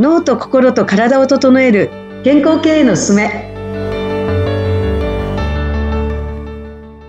脳と心と体を整える健康経営のすすめ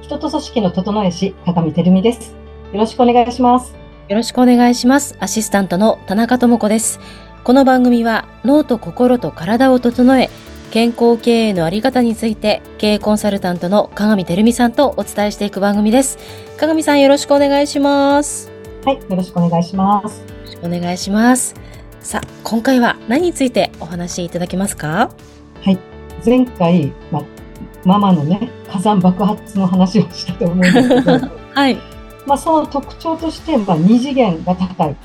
人と組織の整え師、高見てるみです。よろしくお願いします。よろしくお願いします。アシスタントの田中智子です。この番組は脳と心と体を整え、健康経営のあり方について経営コンサルタントの鏡てるみさんとお伝えしていく番組です。鏡さんよろしくお願いします。はい、よろしくお願いします。よろしくお願いします。さあ、今回は何についてお話しいただけますか？前回、ま、ママのね、火山爆発の話をしたと思うんですけど、はい。まあその特徴として、まあ二次元が高い。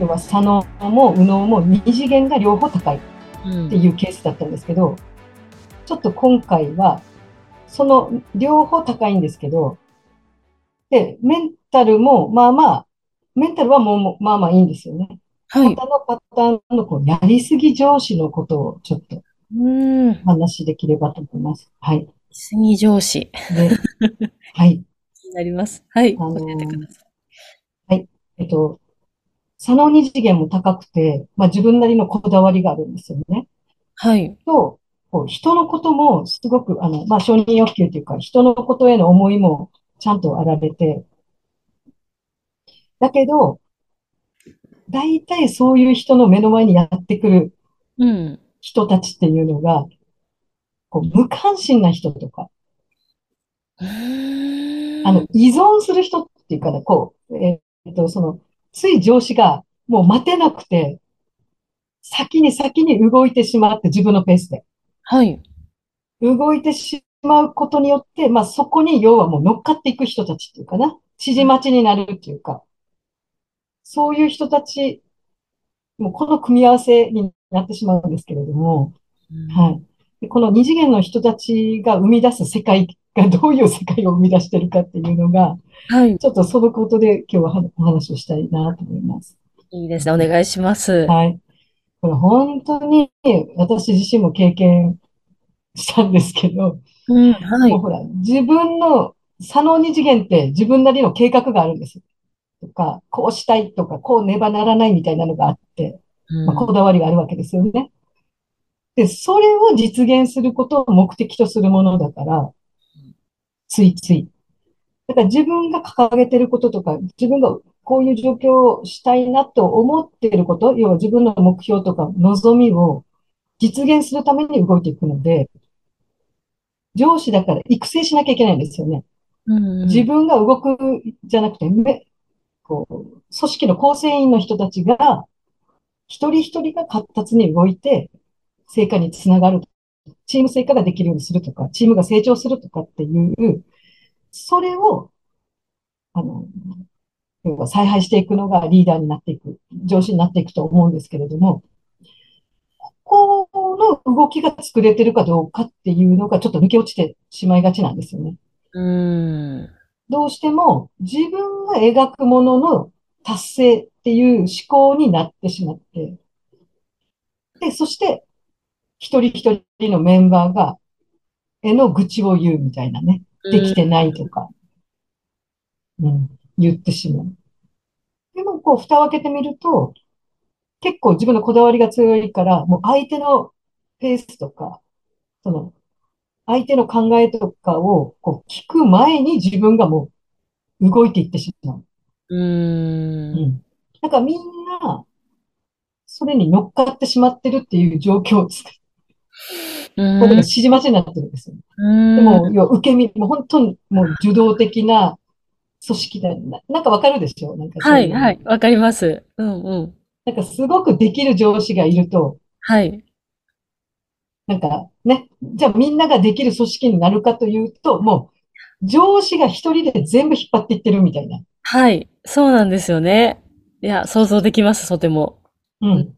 要は左脳も右脳も二次元が両方高いうんっていうケースだったんですけど、ちょっと今回は、その両方高いんですけど、で、メンタルもまあまあ、メンタルはもうまあまあいいんですよね。はい。他のパターンのこうやりすぎ上司のことをちょっとうん。お話しできればと思います。はい。杉上司。で、はい。気になります。はい。あのー教えてください。えっと、左脳二次元も高くて、まあ自分なりのこだわりがあるんですよね。はい。と、こう人のこともすごく、あの、まあ承認欲求というか、人のことへの思いもちゃんとあられて、だけど、大体そういう人の目の前にやってくるうん。人たちっていうのが、こう無関心な人とか、あの、依存する人っていうかね、こう、えーっと、その、つい上司がもう待てなくて、先に先に動いてしまって自分のペースで。はい。動いてしまうことによって、まあそこに要はもう乗っかっていく人たちっていうかな、指示待ちになるっていうか、そういう人たち、もうこの組み合わせになってしまうんですけれども、はい。でこの二次元の人たちが生み出す世界がどういう世界を生み出してるかっていうのが、はい。ちょっとそのことで今日ははお話をしたいなと思います。いいですね。お願いします。はい。これ本当に私自身も経験したんですけど、うん、はいもう。ほら、自分の左脳二次元って自分なりの計画があるんですか、こうしたいとか、こうねばならないみたいなのがあって、うんまあ、こだわりがあるわけですよね。で、それを実現することを目的とするものだから、ついつい。だから自分が掲げてることとか、自分がこういう状況をしたいなと思っていること、要は自分の目標とか望みを実現するために動いていくので、上司だから育成しなきゃいけないんですよね。うん自分が動くじゃなくて、めこう、組織の構成員の人たちが、一人一人が活発に動いて、成果につながる。チーム成果ができるようにするとか、チームが成長するとかっていう、それを、あの、要は采配していくのがリーダーになっていく、上司になっていくと思うんですけれども、ここの動きが作れてるかどうかっていうのがちょっと抜け落ちてしまいがちなんですよね。うん。どうしても自分が描くものの達成っていう思考になってしまって、で、そして一人一人のメンバーが、への愚痴を言うみたいなね、できてないとか、うん、言ってしまう。でも、こう、蓋を開けてみると、結構自分のこだわりが強いから、もう相手のペースとか、その、相手の考えとかをこう聞く前に自分がもう動いていってしまう。うん。うん。だからみんな、それに乗っかってしまってるっていう状況を作る。うん。これが指示待ちになってるんですよ。うんでも、要は受け身、もう本当にもう受動的な組織だな。なんかわかるでしょ？なんかはい、はい。わかります。うん、うん。なんかすごくできる上司がいると、はい。なんかね、じゃあみんなができる組織になるかというと、もう上司が一人で全部引っ張っていってるみたいな。はい。そうなんですよね。いや、想像できます、とても。うん。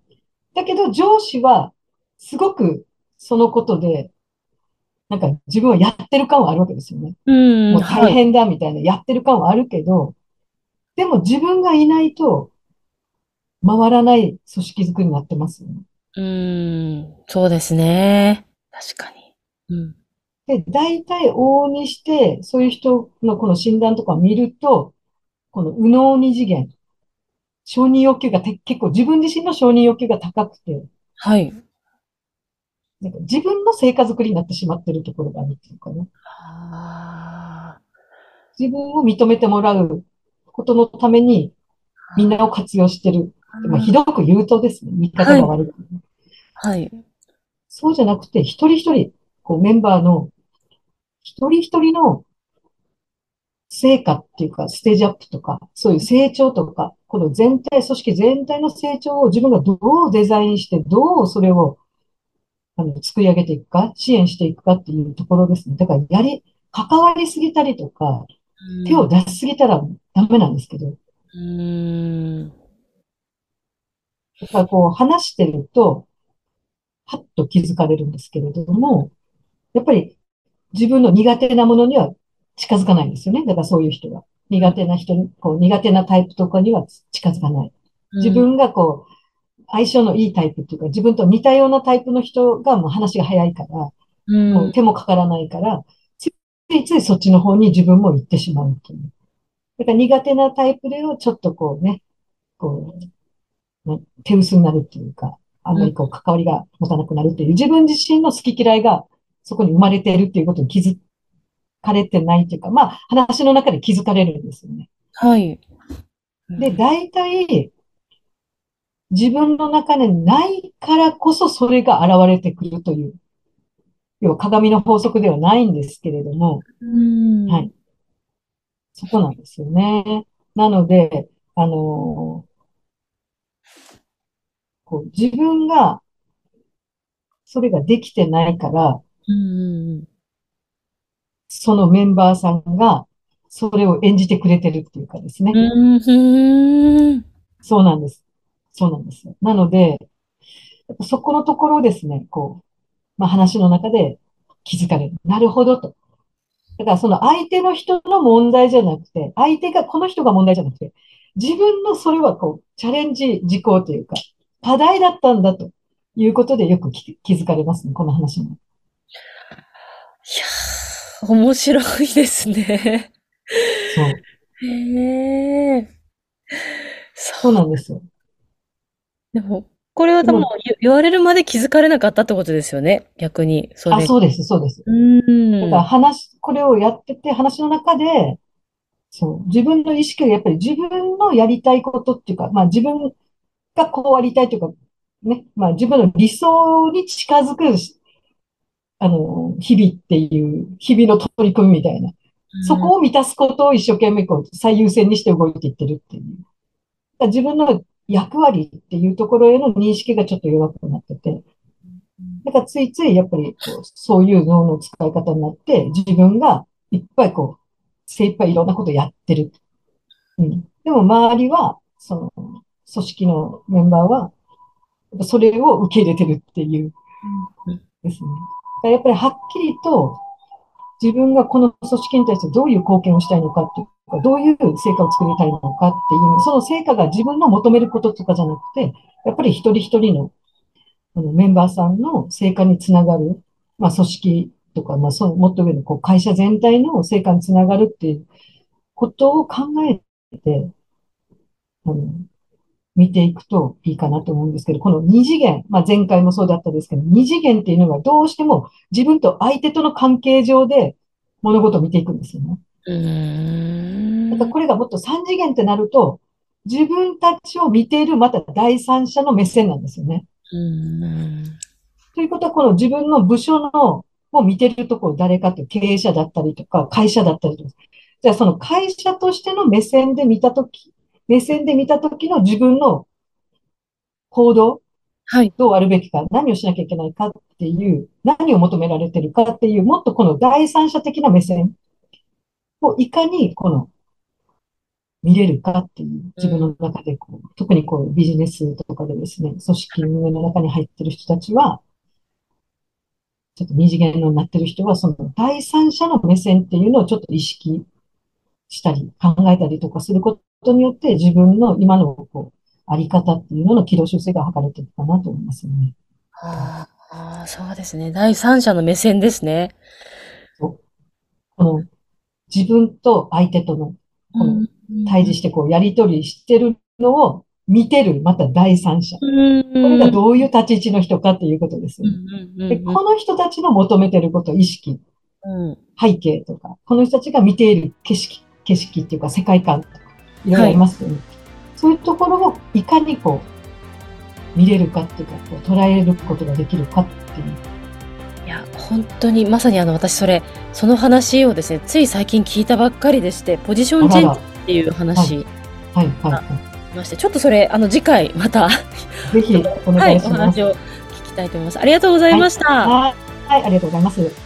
だけど上司はすごくそのことで、なんか自分はやってる感はあるわけですよね。うん。もう大変だみたいな、やってる感はあるけど、でも自分がいないと回らない組織づくりになってますよね。うーん、そうですね。確かに。うん。で、大体往々にして、そういう人のこの診断とかを見ると、この右脳二次元、承認欲求がて結構自分自身の承認欲求が高くて、はい。なんか自分の成果作りになってしまってるところがあるっていうかね。あ自分を認めてもらうことのためにみんなを活用してる。まあ、ひどく言うとですね、言い方が悪く、はい。そうじゃなくて、一人一人、こうメンバーの一人一人の成果っていうか、ステージアップとか、そういう成長とか、この全体、組織全体の成長を自分がどうデザインして、どうそれをあの作り上げていくか、支援していくかっていうところですね。だから、やり、関わりすぎたりとか、手を出しすぎたらダメなんですけど、うーん。だからこう話してると、はっと気づかれるんですけれども、やっぱり自分の苦手なものには近づかないんですよね。だからそういう人は。苦手な人に、こう苦手なタイプとかには近づかない。自分がこう、相性のいいタイプっていうか、自分と似たようなタイプの人がもう話が早いから、うん、もう手もかからないから、ついついそっちの方に自分も行ってしまうっていう。だから苦手なタイプでをちょっとこうね、こう、ね手薄になるっていうか、あんまりこう関わりが持たなくなるっていう、自分自身の好き嫌いがそこに生まれているっていうことに気づかれてないっていうか、まあ話の中で気づかれるんですよね。はい。で、大体、自分の中にないからこそそれが現れてくるという、要は鏡の法則ではないんですけれども、うん。はい。そこなんですよね。なので、あのーこう自分が、それができてないから、うん。そのメンバーさんが、それを演じてくれてるっていうかですね。うん。そうなんです。そうなんですよ。なので、そこのところをですね、こう、まあ話の中で気づかれる。なるほどと。だからその相手の人の問題じゃなくて、相手が、この人が問題じゃなくて、自分のそれはこう、チャレンジ事項というか、課題だったんだということでよく気気づかれますね、この話も。いやー、面白いですね。そう。へえ。そうなんですよ。でも、これは多分でも言言われるまで気づかれなかったってことですよね。逆に。そあ、れ。そうです、そうです。うん。だから話、これをやってて、話の中で、そう、自分の意識がやっぱり自分のやりたいことっていうか、まあ自分がこうありたいというか、ね、まあ自分の理想に近づく、あの、日々っていう、日々の取り組みみたいな。そこを満たすことを一生懸命こう最優先にして動いていってるっていう。自分の役割っていうところへの認識がちょっと弱くなってて、だからついついやっぱりこうそういう脳の使い方になって、自分がいっぱいこう、精一杯いろんなことやってる。うん。でも周りは、その、組織のメンバーは、それを受け入れてるっていうですね。やっぱりはっきりと、自分がこの組織に対してどういう貢献をしたいのかっていうか、どういう成果を作りたいのかっていう、その成果が自分の求めることとかじゃなくて、やっぱり一人一人のあのメンバーさんの成果につながる、まあ組織とか、まあそのもっと上のこう会社全体の成果につながるっていうことを考えて、あの、見ていくといいかなと思うんですけど、この二次元、まあ前回もそうだったですけど、二次元っていうのがどうしても自分と相手との関係上で物事を見ていくんですよね。うん。だからこれがもっと三次元ってなると、自分たちを見ているまた第三者の目線なんですよね。うん。ということは、この自分の部署の、を見てるところ誰かって経営者だったりとか、会社だったりとか。じゃあその会社としての目線で見たとき、目線で見たときの自分の行動、はい。どうあるべきか、何をしなきゃいけないかっていう、何を求められてるかっていう、もっとこの第三者的な目線をいかにこの見れるかっていう、自分の中でこう、特にこうビジネスとかでですね、組織運営の中に入ってる人たちは、ちょっと二次元のになってる人は、その第三者の目線っていうのをちょっと意識したり、考えたりとかすることによって、自分の今のこう、あり方っていうのの軌道修正が図れていくかなと思いますよね。ああ、そうですね。第三者の目線ですね。この自分と相手とのこの対峙してこうやり取りしてるのを見てる、また第三者。これがどういう立ち位置の人かっていうことですで、この人たちの求めてること、意識、うん背景とか、この人たちが見ている景色、景色っていうか世界観とか、いろいますよね。そういうところをいかにこう、見れるかっていうか、こう捉えることができるかっていう。いや、本当にまさにあの私それ、その話をですね、つい最近聞いたばっかりでして、ポジションチェンジっていう話はい、はい、はまして、ちょっとそれ、あの次回また、い。ぜひおはい、お願いします。話を聞きたいと思います。ありがとうございました。はい、はいありがとうございます。